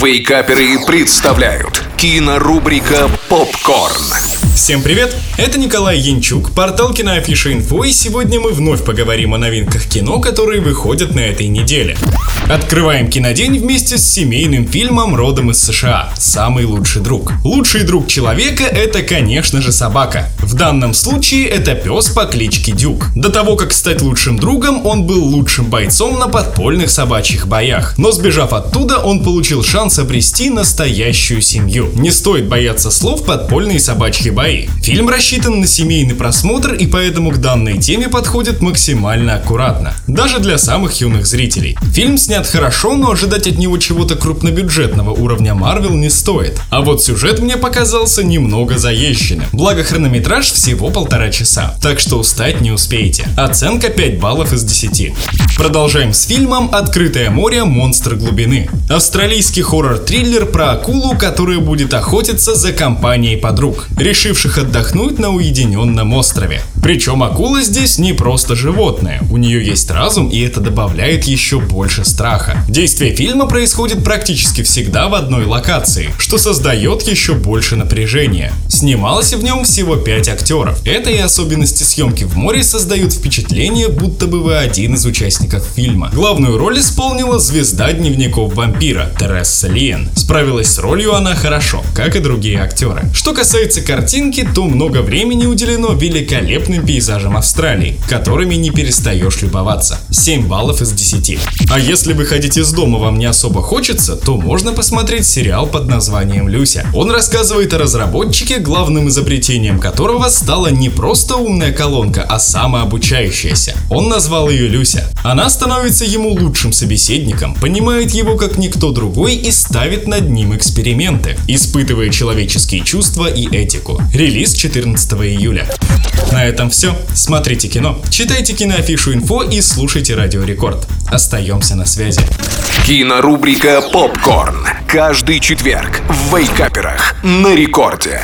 Вейкаперы представляют кинорубрика «Попкорн». Всем привет! Это Николай Янчук, портал Киноафиша Инфо, и сегодня мы вновь поговорим о новинках кино, которые выходят на этой неделе. Открываем кинодень вместе с семейным фильмом родом из США «Самый лучший друг». Лучший друг человека – это, конечно же, собака. В данном случае это пес по кличке Дюк. До того, как стать лучшим другом, он был лучшим бойцом на подпольных собачьих боях. Но сбежав оттуда, он получил шанс обрести настоящую семью. Не стоит бояться слов «подпольные собачьи бои». Фильм рассчитан на семейный просмотр и поэтому к данной теме подходит максимально аккуратно. Даже для самых юных зрителей. Фильм снят хорошо, но ожидать от него чего-то крупнобюджетного уровня Marvel не стоит. А вот сюжет мне показался немного заезженным. Благо хронометраж всего полтора часа, так что устать не успеете. Оценка 5 баллов из 10. Продолжаем с фильмом «Открытое море. Монстр глубины». Австралийский хоррор-триллер про акулу, которая будет охотиться за компанией подруг, решивших отдохнуть на уединенном острове. Причем акула здесь не просто животное, у нее есть разум и это добавляет еще больше страха. Действие фильма происходит практически всегда в одной локации, что создает еще больше напряжения. Снималось в нем всего 5 актеров. Это и особенности съемки в море создают впечатление, будто бы вы один из участников фильма. Главную роль исполнила звезда дневников вампира Тересса Лиен. Справилась с ролью она хорошо, как и другие актеры. Что касается картинки, то много времени уделено великолепным пейзажам Австралии, которыми не перестаешь любоваться. 7 баллов из 10. А если выходить из дома вам не особо хочется, то можно посмотреть сериал под названием «Люся». Он рассказывает о разработчике, главным изобретением которого стала не просто умная колонка, а самообучающаяся. Он назвал ее Люся. Она становится ему лучшим собеседником, понимает его как никто другой и ставит над ним эксперименты, испытывая человеческие чувства и этику. Релиз 14 июля. На этом все. Смотрите кино, читайте киноафишу инфо и слушайте Радио Рекорд. Остаемся на связи. Кинорубрика «Попкорн». Каждый четверг в Вейкаперах на рекорде.